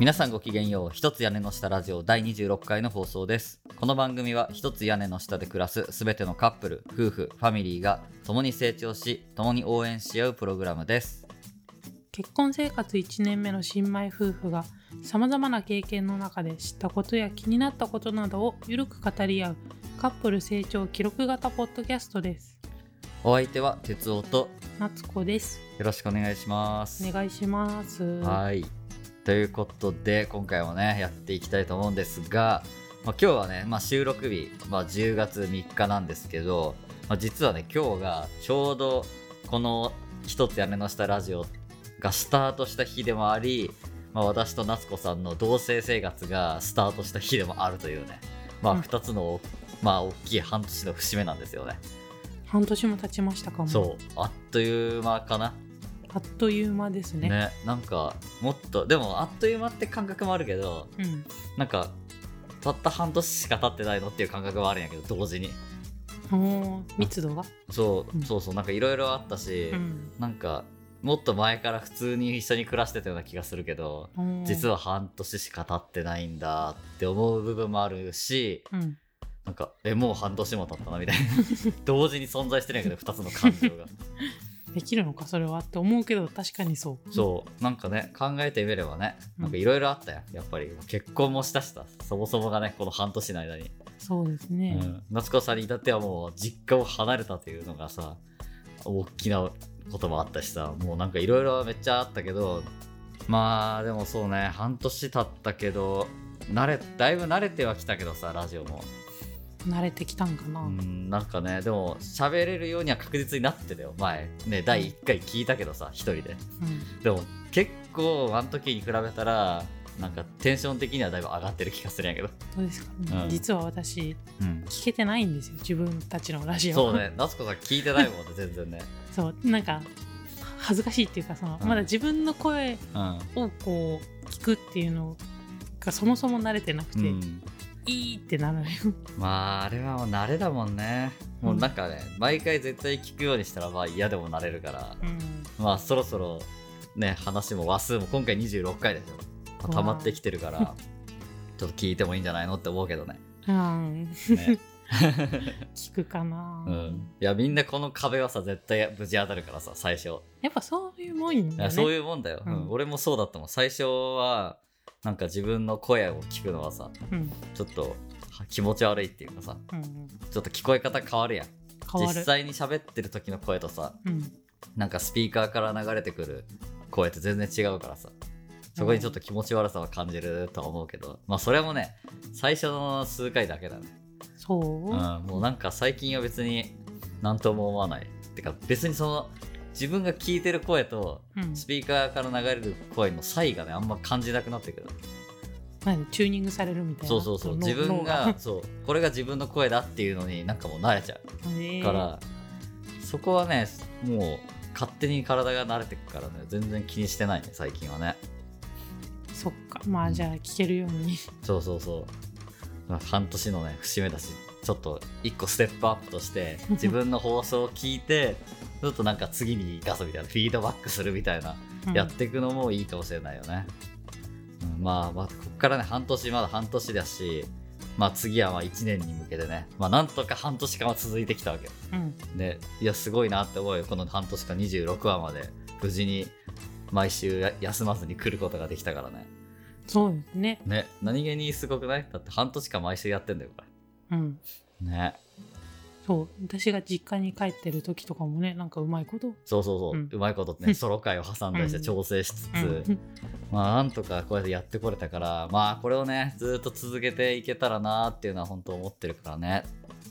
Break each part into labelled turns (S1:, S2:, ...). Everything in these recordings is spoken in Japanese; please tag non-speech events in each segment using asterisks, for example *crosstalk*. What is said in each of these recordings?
S1: 皆さんごきげんよう。一つ屋根の下ラジオ第26回の放送です。この番組は一つ屋根の下で暮らすすべてのカップル夫婦ファミリーが共に成長し共に応援し合うプログラムです。
S2: 結婚生活1年目の新米夫婦がさまざまな経験の中で知ったことや気になったことなどをゆるく語り合うカップル成長記録型ポッドキャストです。
S1: お相手は哲夫と
S2: 夏子です。
S1: よろしくお願いします。
S2: お願いします。
S1: はいということで今回もねやっていきたいと思うんですが、まあ、今日はね、まあ、収録日、まあ、10月3日なんですけど、まあ、実はね今日がちょうどこの一つ屋根の下ラジオがスタートした日でもあり、まあ、私と夏子さんの同棲生活がスタートした日でもあるというね、まあ、
S2: うん。
S1: 2つの、まあ大きい半年の節目なんですよね。
S2: 半年も経ちましたかも。
S1: そうあっという間かな
S2: あっという間ですね。
S1: ねなんかもっとでもあっという間って感覚もあるけど
S2: うん。
S1: なんかたった半年しか経ってないのっていう感覚はあるんやけど同時に。
S2: 密度が？
S1: そう、
S2: うん。
S1: そうそうなんかいろいろあったし、
S2: うん。
S1: なんかもっと前から普通に一緒に暮らしてたような気がするけど実
S2: は
S1: は半年しか経ってないんだって思う部分もあるし
S2: うん。
S1: なんかえもう半年も経ったなみたいな。同時に存在してるんやけど2つの感情が *laughs*
S2: できるのかそれはって思うけど確かにそう。
S1: そう。なんかね考えてみればねなんかいろいろあったよやっぱり結婚もしたしさそもそもがねこの半年の間に。
S2: そうですね、
S1: うん、夏子さんに至ってはもう実家を離れたというのがさ大きなこともあったしさもうなんかいろいろめっちゃあったけどまあでもそうね半年経ったけど慣れだいぶ慣れてはきたけどさラジオも
S2: 慣れてきたんかな、
S1: うんなんかねでも喋れるようには確実になってたよ。前。ね第1回聞いたけどさ一人で。
S2: うん。
S1: でも結構あの時に比べたらなんかテンション的にはだいぶ上がってる気がするんやけど、
S2: どうですか、
S1: うん。
S2: 実は私
S1: うん、
S2: 聞けてないんですよ。自分たちのラジオ。
S1: そうね。夏子さん聞いてないもんね全然ね。*laughs*
S2: そう。なんか恥ずかしいっていうかその、
S1: うん。
S2: まだ自分の声
S1: うん。
S2: をこう聞くっていうのがそもそも慣れてなくて、
S1: うん
S2: いいってなるよ
S1: まああれはもう慣れだもんね。もうなんかね、毎回絶対聞くようにしたらまあ嫌でもなれるから、
S2: うん。
S1: まあそろそろね話も話数も今回26回でしょ、まあ溜まってきてるからちょっと聞いてもいいんじゃないのって思うけどね。
S2: うん。
S1: ね、*laughs* *laughs*
S2: 聞くかな、
S1: うん、いやみんなこの壁はさ絶対無事当たるからさ最初。
S2: やっぱそういうもんよね。
S1: そういうもんだよ、
S2: うん。
S1: うん。俺もそうだったもん。最初はなんか自分の声を聞くのはさ
S2: うん。
S1: ちょっとは気持ち悪いっていうかさ
S2: うんうん、
S1: ちょっと聞こえ方変わるやん。実際に喋ってる時の声とさ
S2: うん。
S1: なんかスピーカーから流れてくる声って全然違うからさそこにちょっと気持ち悪さは感じるとは思うけど、まあそれもね最初の数回だけだね、
S2: そう、
S1: うん、もうなんか最近は別に何とも思わない。てか別にその自分が聞いてる声と
S2: うん。
S1: スピーカーから流れる声の差異がねあんま感じなくなってくる。
S2: チューニングされるみたいな。
S1: そうそうそう。
S2: の
S1: 自分
S2: 脳
S1: がそう。これが自分の声だっていうのになんかもう慣れちゃうから、そこはねもう勝手に体が慣れてくからね全然気にしてないね最近はね。
S2: そっか。まあじゃあ聞けるように。
S1: そうそうそう、まあ、半年のね節目だしちょっと一個ステップアップとして自分の放送を聞いてちょっとなんか次に出すみたいなフィードバックするみたいな、
S2: うん。
S1: やっていくのもいいかもしれないよね、うんまあまあこっからね半年まだ半年だしまあ次はまあ1年に向けてね。まあなんとか半年間は続いてきたわけ。よ
S2: うん。
S1: でいやすごいなって思うよ。この半年間26話まで無事に毎週や休まずに来ることができたからね。
S2: そうですね。
S1: ね何気にすごくない？だって半年間毎週やってんだよこ
S2: うん。
S1: れね
S2: そう私が実家に帰ってる時とかもねなんかうまいこと
S1: そうそうそう、
S2: う
S1: うんまいことね *laughs* ソロ会を挟んだりして
S2: うん。
S1: 調整しつつ、
S2: うん。
S1: まあなんとかこうやってやってこれたからまあこれをねずっと続けていけたらなっていうのは本当思ってるからね。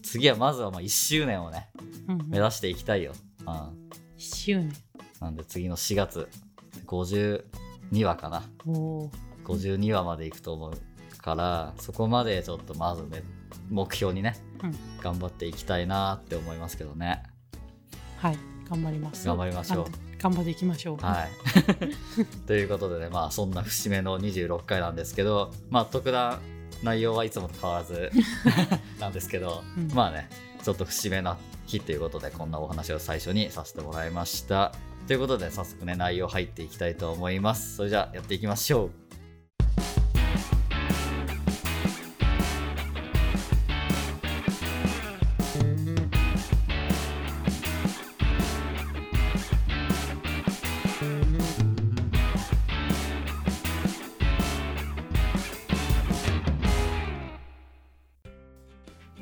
S1: 次はまずはまあ1周年をね
S2: うん
S1: 目指していきたいよ、うん、
S2: 1周年。
S1: なんで次の4月52話かな。
S2: おお
S1: 52話までいくと思うからそこまでちょっとまずね目標にね、
S2: うん
S1: 頑張っていきたいなって思いますけどね。
S2: はい。頑張ります。
S1: 頑張りましょう。
S2: あ頑張っていきましょう。
S1: はい。*laughs* ということでねまあそんな節目の26回なんですけどまあ特段内容はいつもと変わらず *laughs* なんですけど、
S2: うん。
S1: まあねちょっと節目な日ということでこんなお話を最初にさせてもらいました。ということで早速ね内容入っていきたいと思います。それじゃあやっていきましょう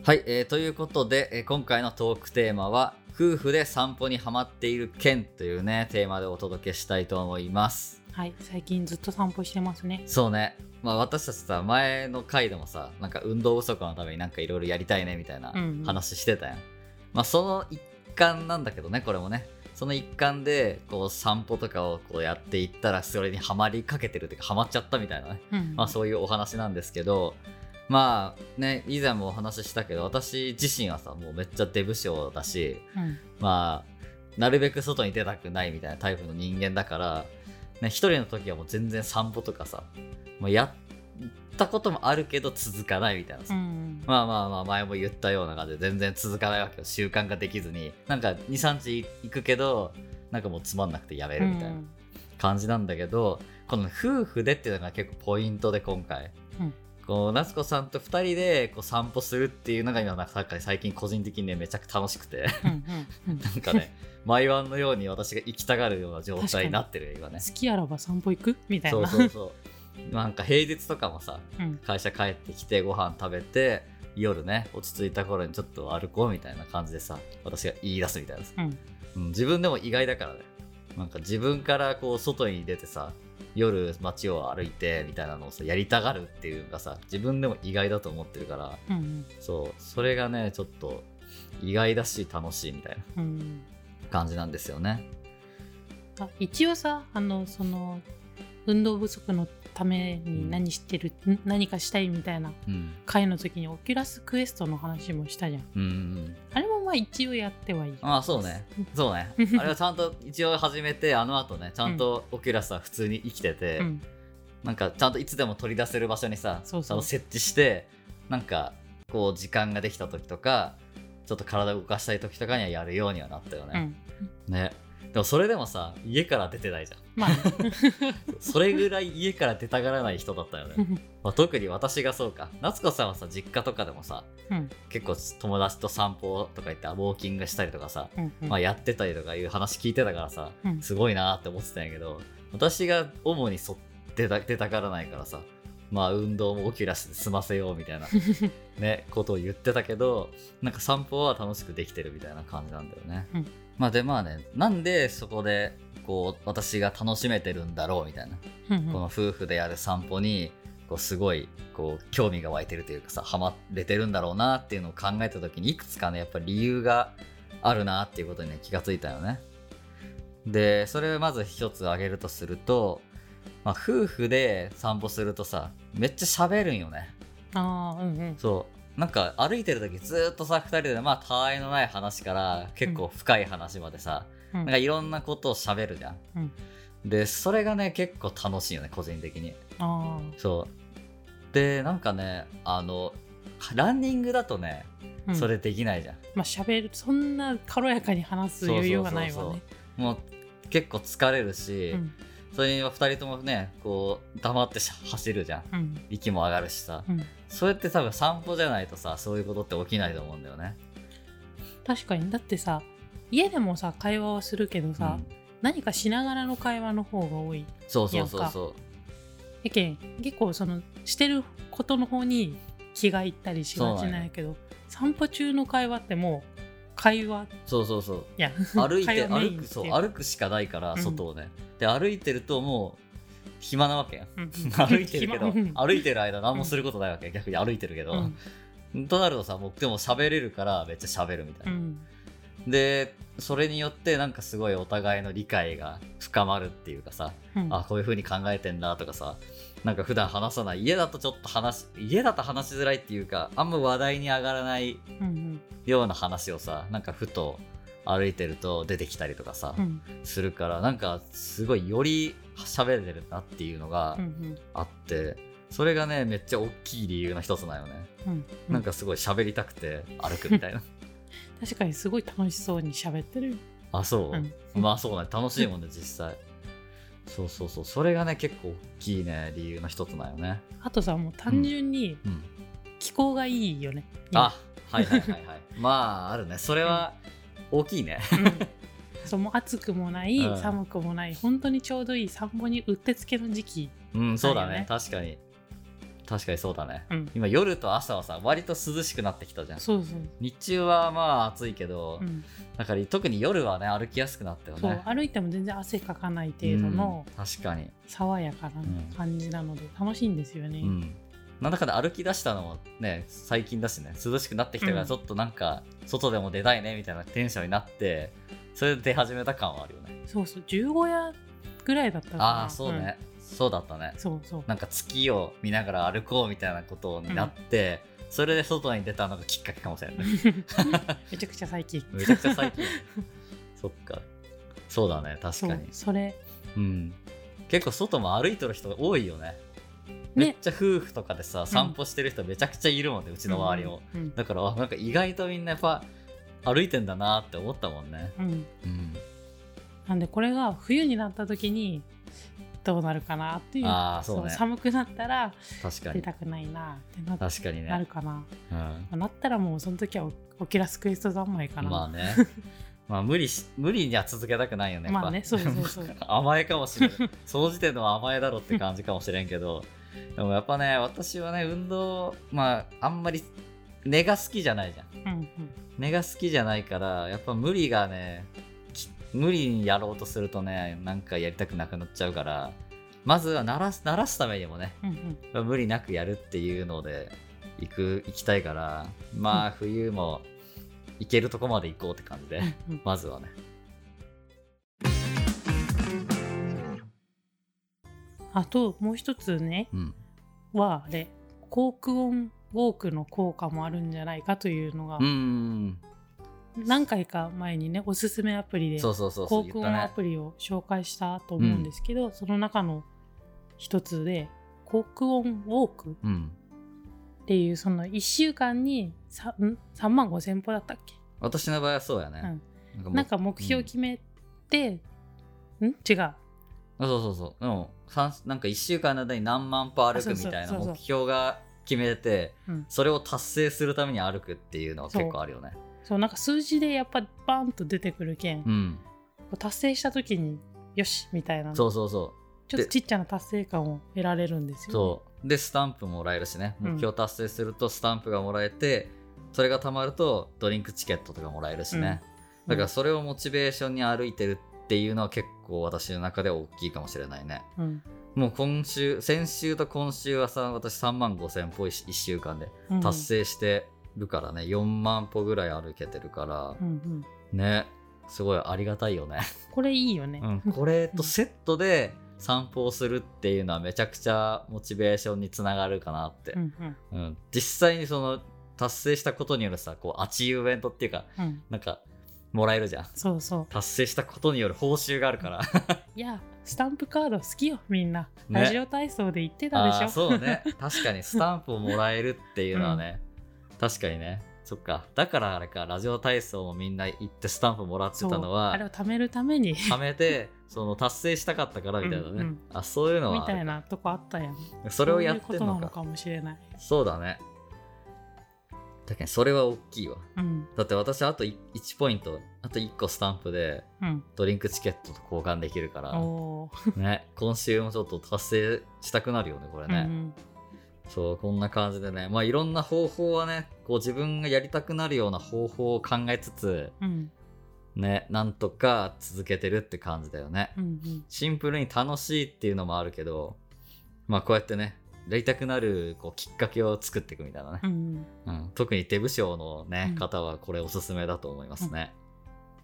S1: はい、えーということで、えー今回のトークテーマは夫婦で散歩にハマっている件というねテーマでお届けしたいと思います。
S2: はい最近ずっと散歩してますね。
S1: そうね。まあ私たちさ前の回でもさなんか運動不足のためになんかいろいろやりたいねみたいな
S2: うんうん。
S1: 話してたやん、まあその一環なんだけどねこれもね。その一環でこう散歩とかをこうやっていったらそれにはまりかけてるっていうかハマっちゃったみたいなね。
S2: うん。
S1: まあそういうお話なんですけどまあね以前もお話ししたけど私自身はさもうめっちゃデブ症だし
S2: うん。
S1: まあなるべく外に出たくないみたいなタイプの人間だから、ね、一人の時はもう全然散歩とかさもうやったこともあるけど続かないみたいなさ、
S2: うん
S1: まあまあまあ前も言ったような感じで全然続かないわけよ習慣ができずに。なんか23日行くけどなんかもうつまんなくてやめるみたいな感じなんだけど、この夫婦でっていうのが結構ポイントで今回、
S2: うん
S1: こう夏子さんと2人でこう散歩するっていうのが今なんか最近個人的にねめちゃくちゃ楽しくて。*laughs* なんかね毎晩のように私が行きたがるような状態になってるよ今ね。
S2: 好きあらば散歩行く？みたい
S1: そう
S2: な
S1: そうそう。なんか平日とかもさ
S2: うん。
S1: 会社帰ってきてご飯食べて夜ね落ち着いた頃にちょっと歩こうみたいな感じでさ私が言い出すみたいなさ。
S2: うん。
S1: うん、自分でも意外だからねなんか自分からこう外に出てさ夜街を歩いてみたいなのをさやりたがるっていうのがさ自分でも意外だと思ってるから
S2: うん
S1: そうそれがねちょっと意外だし楽しいみたいな
S2: うん。
S1: 感じなんですよね。
S2: あ一応さあのその運動不足のために何してる、ん何かしたいみたいな
S1: うん。
S2: 回の時にオキュラスクエストの話もしたじゃん
S1: うんうん。
S2: あれもまあ一応やってはいい
S1: ああそうね。そうね。*laughs* あれはちゃんと一応始めてあの後ねちゃんとオキュラスは普通に生きてて、
S2: うん。
S1: なんかちゃんといつでも取り出せる場所にさ
S2: そうそう。
S1: 設置してなんかこう時間ができた時とかちょっと体を動かしたい時とかにはやるようにはなったよね、
S2: うん。
S1: ね。でもそれでもさ家から出てないじゃん
S2: まあね。*laughs*
S1: それぐらい家から出たがらない人だったよね、*laughs* まあ、特に私がそうか。夏子さんはさ実家とかでもさ
S2: うん。
S1: 結構友達と散歩とか行ってウォーキングしたりとかさ、
S2: うんうん。
S1: まあ、やってたりとかいう話聞いてたからさ、
S2: うん。
S1: すごいなって思ってたんやけど私が主にそ出た出たがらないからさまあ運動もオキュラスで済ませようみたいな *laughs* ねことを言ってたけどなんか散歩は楽しくできてるみたいな感じなんだよね、
S2: うん
S1: まあでまあねなんでそこでこう私が楽しめてるんだろうみたいな、
S2: うんうん。
S1: この夫婦でやる散歩にこうすごいこう興味が湧いてるというかさハマれてるんだろうなっていうのを考えた時にいくつかねやっぱり理由があるなっていうことにね気がついたよね。でそれをまず一つ挙げるとすると、まあ、夫婦で散歩するとさめっちゃ喋るんよね。
S2: ああうんうん。
S1: そうなんか歩いてる時ずっとさ2人でまあたわいのない話から結構深い話までさ、
S2: うん。
S1: なんかいろんなことを喋るじゃん、
S2: うん。
S1: でそれがね結構楽しいよね個人的に。
S2: あ
S1: そう。でなんかねあのランニングだとね、
S2: あ、うん。
S1: それできないじゃん。
S2: まあ喋るそんな軽やかに話す余裕がないわね。
S1: もう結構疲れるし、
S2: うん。
S1: それには2人ともねこう黙ってし走るじゃん。
S2: うん。
S1: 息も上がるしさ、
S2: うん
S1: それって多分散歩じゃないとさそういうことって起きないと思うんだよね。
S2: 確かに。だってさ家でもさ会話はするけどさ、
S1: うん。
S2: 何かしながらの会話の方が多い
S1: そうそうそうそ
S2: やけん結構そのしてることの方に気がいったりしがちなんやけど散歩中の会話ってもう会話
S1: う。そうそうそう。
S2: いや
S1: 歩いて歩くそう歩くしかないから
S2: うん。
S1: 外をね、で歩いてるともう暇なわけ
S2: うん。うん。*laughs*
S1: 歩いてるけど歩いてる間何もすることないわけ。逆に歩いてるけど、となるとさもうでも喋れるからめっちゃ喋るみたいな、
S2: うん。
S1: でそれによってなんかすごいお互いの理解が深まるっていうかさ、
S2: うん。
S1: あこういう風に考えてんだとかさなんか普段話さない家だとちょっと話家だと話しづらいっていうかあんま話題に上がらない
S2: うん。
S1: ような話をさなんかふと歩いてると出てきたりとかさ、
S2: うん。
S1: するからなんかすごいより喋れるなっていうのが
S2: うんうん。
S1: あって、それがねめっちゃ大きい理由の一つなよね、
S2: うん。
S1: なんかすごい喋りたくて歩くみたいな。*laughs* *laughs*
S2: 確かにすごい楽しそうに喋ってる
S1: あそう、
S2: うん。
S1: まあそうね。楽しいもんね実際。そうそうそう。それがね結構大きいね理由の一つなんよね。
S2: あとさもう単純に
S1: うん。
S2: 気候がいいよね、
S1: あはいはいはいはい。まああるね。それは大きいね。
S2: 今うん。そうもう暑くもない、
S1: うん。
S2: 寒くもない本当にちょうどいい散歩にうってつけの時期
S1: うんそうだね。確かに。確かにそうだね。
S2: うん。
S1: 今夜と朝はさ割と涼しくなってきたじゃん。
S2: そうそう、
S1: 日中はまあ暑いけど、
S2: うん。
S1: だから特に夜はね歩きやすくなったよ
S2: そう
S1: ね
S2: 歩いても全然汗かかない程度の
S1: うん確かに。
S2: 爽やかな感じなので楽しいんですよね、
S1: うんなんだかんだ歩き出したのもね最近だしね涼しくなってきたか
S2: うん。
S1: らちょっとなんか外でも出たいねみたいなテンションになってそれで出始めた感はあるよね。
S2: そうそう十五夜ぐらいだったかな。
S1: ああそうね、そうだったね。
S2: うんそうそう。
S1: なんか月を見ながら歩こうみたいなことになって、それで外に出たのがきっかけかもしれない。*laughs* *laughs*
S2: めちゃくちゃ最近。
S1: めちゃくちゃ最近。*laughs* そっか。そうだね確かに。
S2: それ。
S1: うん。結構外も歩いてる人多いよね
S2: ね
S1: めっちゃ夫婦とかでさ散歩してる人めちゃくちゃいるもんねうちの周りも、
S2: うん
S1: だからあなんか意外とみんなやっぱ歩いてんだなって思ったもんね。
S2: うん。うん。
S1: うん
S2: なんでこれが冬になった時にどうなるかなっていう
S1: あーそうね。
S2: 寒くなったら出たくないなってな
S1: 確かにね。
S2: なるかな、
S1: うん。
S2: まあなったらもうその時はオオキラスクエスト三昧かな、
S1: まあね。*laughs* まあ無理し無理には続けたくないよね
S2: まあねそうそうそう。*laughs*
S1: 甘えかもしれないその時点では甘えだろって感じかもしれんけどでもやっぱね私はね運動まああんまり根が好きじゃないじゃん。
S2: うんうん。
S1: 根が好きじゃないからやっぱ無理がねき無理にやろうとするとねなんかやりたくなくなっちゃうからまずは慣らす慣らすためにもね
S2: うんうん。
S1: 無理なくやるっていうので行く行きたいからまあ冬も行けるとこまで行こうって感じでまずはね
S2: あともう一つね
S1: うん。
S2: はあれ航空音ウォークの効果もあるんじゃないかというのが
S1: うーん
S2: 何回か前にねおすすめアプリで
S1: そうそうそうそ
S2: 航
S1: う言ったね。
S2: 空音アプリを紹介したと思うんですけど、その中の一つで航空音ウォーク
S1: うん。
S2: っていうその1週間に 3, ん3万5千歩だったっけ、
S1: 私の場合はそうやね、
S2: うん、なんか目標決めて、ん？違う。
S1: あそうそうそう。でもなんか1週間の間に何万歩歩くみたいな目標が決めて
S2: うん。
S1: それを達成するために歩くっていうのは結構あるよね。
S2: そう。なんか数字でやっぱバーンと出てくるけん、こ
S1: うん。
S2: う達成した時によしみたいな。
S1: そうそうそ
S2: ちょっとちっちゃな達成感を得られるんです
S1: う
S2: よ、
S1: そう。でスタンプもらえるしね。
S2: うん。
S1: 目標達成するとスタンプがもらえてそれがたまるとドリンクチケットとかもらえるしね、
S2: うん。
S1: だからそれをモチベーションに歩いてるっていうのは結構私の中では大きいかもしれないね。
S2: うん
S1: もう今週先週と今週はさ私3万5千歩1週間で
S2: うん
S1: 達成してるからね、4万歩ぐらい歩けてるから。
S2: うんうん、
S1: ね。すごいありがたいよね、
S2: これいいよね、
S1: うん、これとセットで散歩をするっていうのはめちゃくちゃモチベーションにつながるかなって。
S2: う、んうん。
S1: うん。実際にその達成したことによるさこうアチーブメントっていうか
S2: うん、
S1: なんかもらえるじゃん。
S2: そうそう。
S1: 達成したことによる報酬があるから。*laughs*
S2: いやスタンプカード好きよみんな、
S1: ね。
S2: ラジオ体操で言ってたでしょ。
S1: そうね。確かに *laughs* スタンプをもらえるっていうのはね、確かにね。そっか。だからあれかラジオ体操もみんな行ってスタンプもらってたのは
S2: あれを貯めるために。
S1: 貯めてその達成したかったからみたいなね、
S2: うんうん。
S1: あそういうのは
S2: みたいなとこあったやん。
S1: それをやってん
S2: そういうこと
S1: のか
S2: なのかもしれない。
S1: そうだね確かにそれは大きいわ。
S2: うん。
S1: だって私あと1ポイントあと1個スタンプで
S2: うん。
S1: ドリンクチケットと交換できるから。
S2: おー。
S1: ね今週もちょっと達成したくなるよねこれね、
S2: うん。
S1: そうこんな感じでね。まあいろんな方法はねこう自分がやりたくなるような方法を考えつつ
S2: うん。
S1: ねなんとか続けてるって感じだよね。
S2: うんうん。
S1: シンプルに楽しいっていうのもあるけどまあこうやってねやりたくなるこうきっかけを作っていくみたいなね。
S2: う、ん。
S1: うん。特に手部将のね、
S2: うん。
S1: 方はこれおすすめだと思いますね、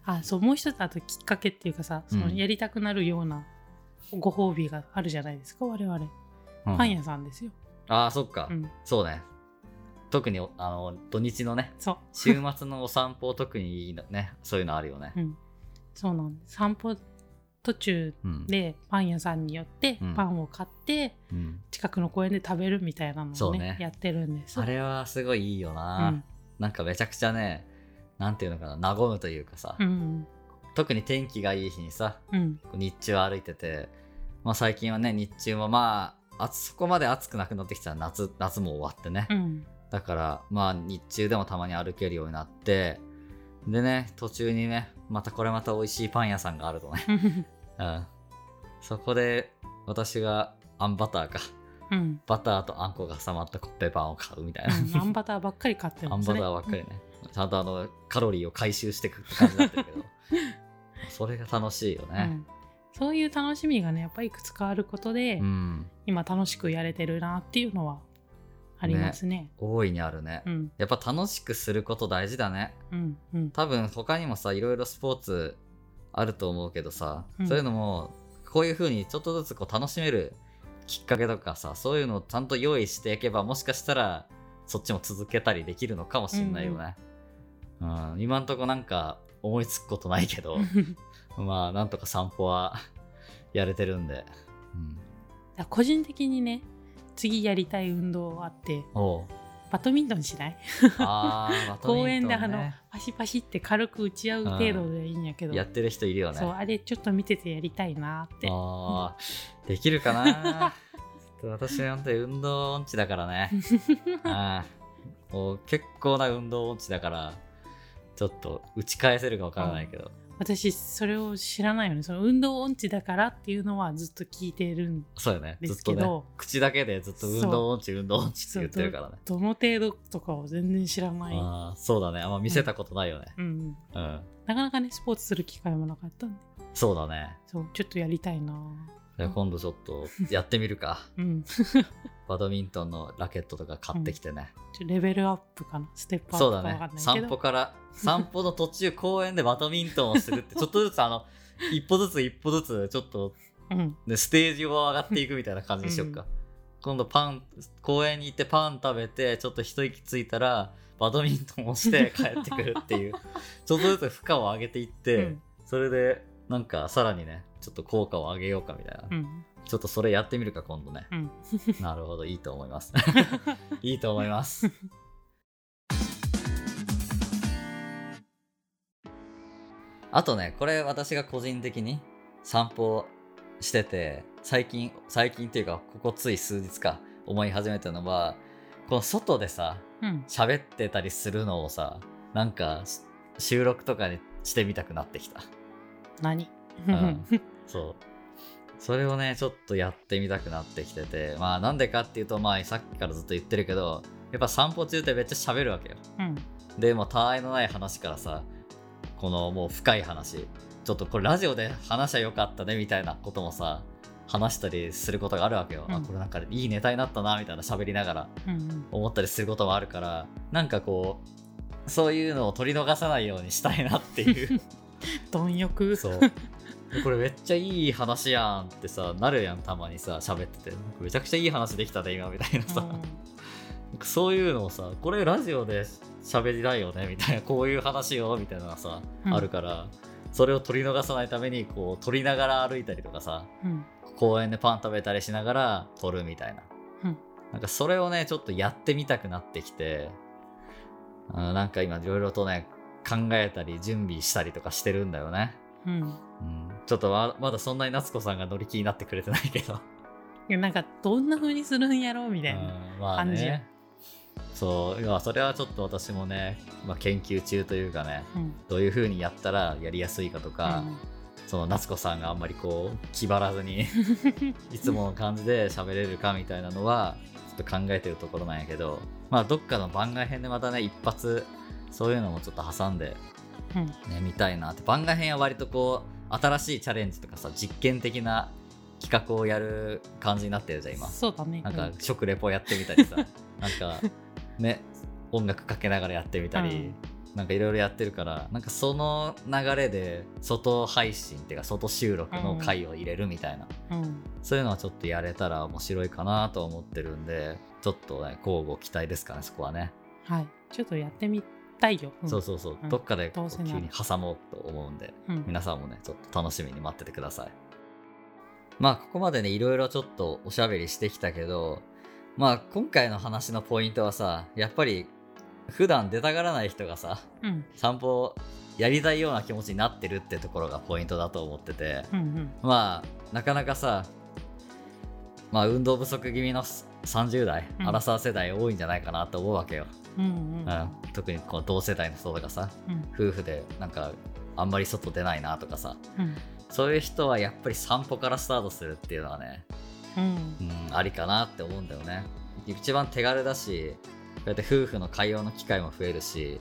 S2: あそうもう一つあときっかけっていうかさその
S1: うん
S2: やりたくなるようなご褒美があるじゃないですか我々。
S1: うん。
S2: パン屋さんですよ、
S1: ああそっか、
S2: うん、
S1: そうね。特にあの土日のね
S2: そう。
S1: 週末のお散歩特にいいのねそういうのあるよね、
S2: うん、そうなんです。散歩途中
S1: うん
S2: でパン屋さんによって
S1: うん。
S2: パンを買って
S1: うん。
S2: 近くの公園で食べるみたいなのをね
S1: ね。
S2: やってるんです。
S1: あれはすごいいいよな、
S2: うん。
S1: なんかめちゃくちゃねなんていうのかな和むというかさ、
S2: うん。
S1: 特に天気がいい日にさ
S2: うん。
S1: 日中歩いてて、まあ、最近はね日中もまああそこまで暑くなくなってきたら夏夏も終わってね、
S2: うん。
S1: だからまあ日中でもたまに歩けるようになってでね途中にねまたこれまた美味しいパン屋さんがあるとね、*laughs* うん、そこで私があんバターか。
S2: うん、
S1: バターとあんこが挟まったコッペパンを買うみたいな、
S2: うん、あんバターばっかり買ってる
S1: あん
S2: んですね。
S1: バターばっかりね、ちゃんとあのカロリーを回収していくって感じになってるけど。*laughs* それが楽しいよね。
S2: うん、そういう楽しみがねやっぱりいくつかあることで、
S1: うん、
S2: 今楽しくやれてるなっていうのはありますね。
S1: 大いにあるね、
S2: うん。
S1: やっぱ楽しくすること大事だね。
S2: うんうん。
S1: 多分他にもさいろいろスポーツあると思うけどさ、
S2: うん。
S1: そういうのもこういう風にちょっとずつこう楽しめるきっかけとかさそういうのをちゃんと用意していけばもしかしたらそっちも続けたりできるのかもしれないよね、うん今んとこなんか思いつくことないけど *laughs* まあなんとか散歩はやれてるんで、うん、
S2: 個人的にね次やりたい運動あってバドミントンしない？*laughs* 公園であのパシパシって軽く打ち合う程度でいいんやけど、
S1: やってる人いるよね。
S2: そうあれちょっと見ててやりたいなって。
S1: あーできるかな？*laughs* 私は本当に運動音痴だからね。*laughs* あーもう結構な運動音痴だからちょっと打ち返せるかわからないけど、
S2: 私それを知らないよね。その運動音痴だからっていうのはずっと聞いてるん
S1: そうよね。
S2: で
S1: ずっとね。
S2: すけど
S1: 口だけでずっと運動音痴運動音痴って言ってるからね。
S2: どの程度とかを全然知らない、
S1: あーそうだね。あんま見せたことないよね。
S2: うん。うん、
S1: うん、
S2: なかなかねスポーツする機会もなかったんで。
S1: そうだね。
S2: そうちょっとやりたいな
S1: 今度ちょっとやってみるか。
S2: うん。*laughs*
S1: バドミントンのラケットとか買ってきてね、
S2: ちょレベルアップかな？ステップアッ
S1: そうだね。
S2: プかわかんないけ
S1: 散
S2: ど
S1: 歩から *laughs* 散歩の途中公園でバドミントンをするってちょっとずつあの *laughs* 一歩ずつ一歩ずつちょっと、
S2: うん。
S1: ね、ステージを上がっていくみたいな感じにしよっか、
S2: うん。
S1: 今度パン公園に行ってパン食べてちょっと一息ついたらバドミントンをして帰ってくるっていう。ちょっとずつ負荷を上げていって、
S2: うん。
S1: それでなんかさらにねちょっと効果を上げようかみたいな、
S2: うん。
S1: ちょっとそれやってみるか今度ね。
S2: うん。*laughs* *laughs*
S1: なるほどいいと思います。*laughs* いいと思います。あとねこれ私が個人的に散歩してて最近最近っていうかここつい数日か思い始めたのはこの外でさ
S2: うん。
S1: 喋ってたりするのをさなんかし収録とかにしてみたくなってきた。
S2: 何？
S1: うんそう。それをね、ちょっとやってみたくなってきてて、まあなんでかっていうと、まあさっきからずっと言ってるけど、やっぱ散歩中ってめっちゃ喋るわけよ。
S2: うん
S1: で、もうたわいのない話からさ、このもう深い話、ちょっとこれラジオで話しゃよかったねみたいなこともさ、話したりすることがあるわけよ。
S2: うん
S1: あ、これなんかいいネタになったなみたいな喋りながら
S2: うん
S1: 思ったりすることもあるから、なんかこう、そういうのを取り逃さないようにしたいなっていう。*laughs*
S2: 貪欲
S1: そう。これめっちゃいい話やんってさ、なるやん、たまにさ、喋ってて。めちゃくちゃいい話できたね、今みたいなさ。なんかそういうのをさ、これラジオで喋りたいよね、みたいな、こういう話よ、みたいなのがさ、
S2: うん
S1: あるから、それを取り逃さないために、こう、撮りながら歩いたりとかさ、
S2: うん
S1: 公園でパン食べたりしながら撮るみたいな。
S2: うん
S1: なんかそれをね、ちょっとやってみたくなってきて、あなんか今いろいろとね、考えたり準備したりとかしてるんだよね。
S2: うん
S1: うん、ちょっとままだそんなに夏子さんが乗り気になってくれてないけど。*laughs*
S2: いやなんかどんな風にするんやろうみたいな
S1: うんまあ
S2: 感じや
S1: ね。そう、いやそれはちょっと私もね、まあ、研究中というかね、
S2: うん。
S1: どういう風にやったらやりやすいかとか、その夏子さんがあんまりこう気張らずに *laughs* いつもの感じで喋れるかみたいなのはちょっと考えてるところなんやけどまあどっかの番外編でまたね一発そういうのもちょっと挟んで
S2: うん。
S1: ね見たいなって。番外編は割とこう新しいチャレンジとかさ実験的な企画をやる感じになってるじゃん今。
S2: そうだね。
S1: なんか食レポやってみたりさ。*laughs* なんかね音楽かけながらやってみたり、なんかいろいろやってるからなんかその流れで外配信っていうか外収録の回を入れるみたいな、
S2: うん。うん。
S1: そういうのはちょっとやれたら面白いかなと思ってるんでちょっとね交互期待ですかねそこはね、
S2: はい。ちょっとやってみたいよ、ん。
S1: そうそうそう、
S2: うん。
S1: どっかで急に挟もうと思うんで。
S2: うん。
S1: 皆さんもねちょっと楽しみに待っててください。まあここまでねいろいろちょっとおしゃべりしてきたけどまあ今回の話のポイントはさやっぱり普段出たがらない人がさ
S2: うん。
S1: 散歩やりたいような気持ちになってるってところがポイントだと思ってて。
S2: うんうん。
S1: まあなかなかさまあ運動不足気味の30代、
S2: うん。
S1: アラサー世代多いんじゃないかなと思うわけよ、
S2: うんうん。
S1: うん。特にこの同世代の人とかさ
S2: うん。
S1: 夫婦でなんかあんまり外出ないなとかさ。
S2: うん。
S1: そういう人はやっぱり散歩からスタートするっていうのはね
S2: うん。
S1: うん、ありかなって思うんだよね。一番手軽だしこうやって夫婦の会話の機会も増えるし、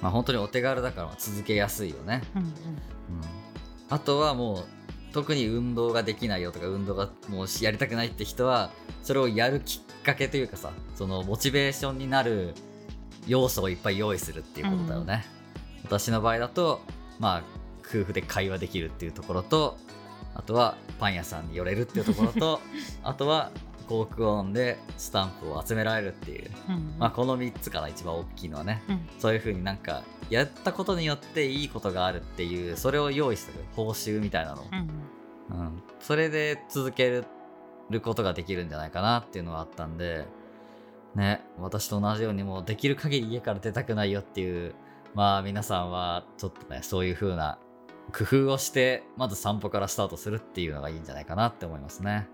S1: まあ、本当にお手軽だから続けやすいよね、
S2: うん、
S1: あとはもう特に運動ができないよとか運動がもうやりたくないって人はそれをやるきっかけというかさそのモチベーションになる要素をいっぱい用意するっていうことだよね、私の場合だとまあ夫婦で会話できるっていうところとあとはパン屋さんに寄れるっていうところと *laughs* あとは航空音でスタンプを集められるっていう、
S2: うん
S1: まあ、この3つかな一番大きいのはね。
S2: うん。
S1: そういう風になんかやったことによっていいことがあるっていうそれを用意する報酬みたいなの、
S2: うん
S1: うん、それで続けることができるんじゃないかなっていうのがあったんでね私と同じようにもうできる限り家から出たくないよっていうまあ皆さんはちょっとねそういう風な工夫をしてまず散歩からスタートするっていうのがいいんじゃないかなって思いますね。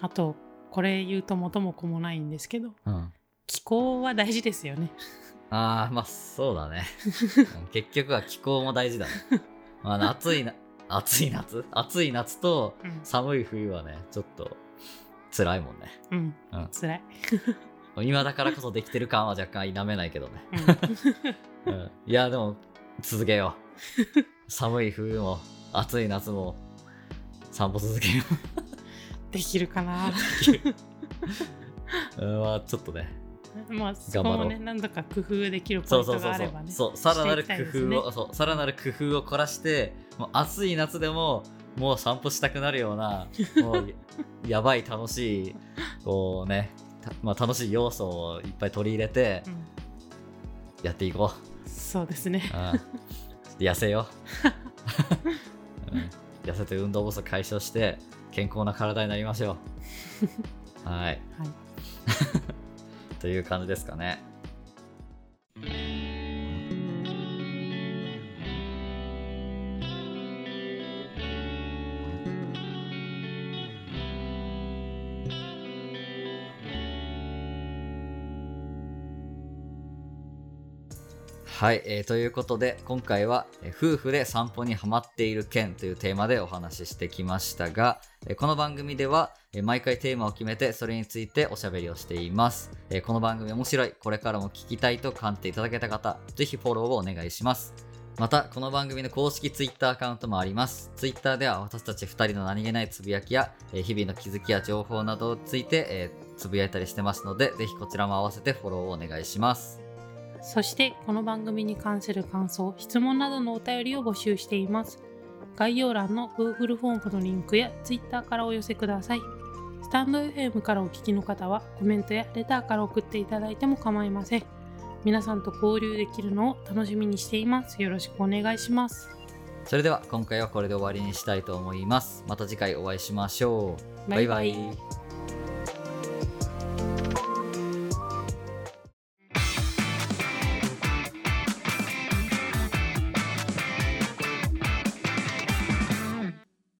S2: あとこれ言うと元も子もないんですけど
S1: うん
S2: 気候は大事ですよね
S1: ああ、まあそうだね。う *laughs* ん結局は気候も大事だね。まあ、暑いな、暑い夏？暑い夏と
S2: うん
S1: 寒い冬はね、ちょっと辛いもんね。
S2: うん
S1: うん
S2: 辛い、*laughs*
S1: 今だからこそできてる感は若干否めないけどね。
S2: うん *laughs*
S1: うん、いや、でも続けよう。寒い冬も暑い夏も散歩続けよ
S2: できるかな。
S1: う。*laughs* うんまあちょっとね。
S2: まあそこもね何度か工夫できるポイントがあればね。
S1: そうさらなる工夫を、そうさらなる工夫を凝らしてもう暑い夏でももう散歩したくなるようなもうやばい楽しいこうね、たまあ、楽しい要素をいっぱい取り入れて
S2: うん
S1: やっていこ
S2: そうですね。
S1: う、うん、痩せよう、うん、痩せて運動不足解消して健康な体になりましょう。*laughs* はい。
S2: はい。*laughs*
S1: という感じですかねはい、えーということで今回は、えー夫婦で散歩にハマっている件というテーマでお話ししてきましたが、えーこの番組では、えー毎回テーマを決めてそれについておしゃべりをしています、えーこの番組面白いこれからも聞きたいと感じていただけた方ぜひフォローをお願いします。またこの番組の公式 Twitter アカウントもあります。Twitter では私たち2人の何気ないつぶやきや、えー日々の気づきや情報などについて、えーつぶやいたりしてますのでぜひこちらも合わせてフォローをお願いします。
S2: そしてこの番組に関する感想質問などのお便りを募集しています。概要欄の Google フォームのリンクや Twitter からお寄せください。スタンド FM からお聞きの方はコメントやレターから送っていただいても構いません。皆さんと交流できるのを楽しみにしています。よろしくお願いします。
S1: それでは今回はこれで終わりにしたいと思います。また次回お会いしましょう。バイバイ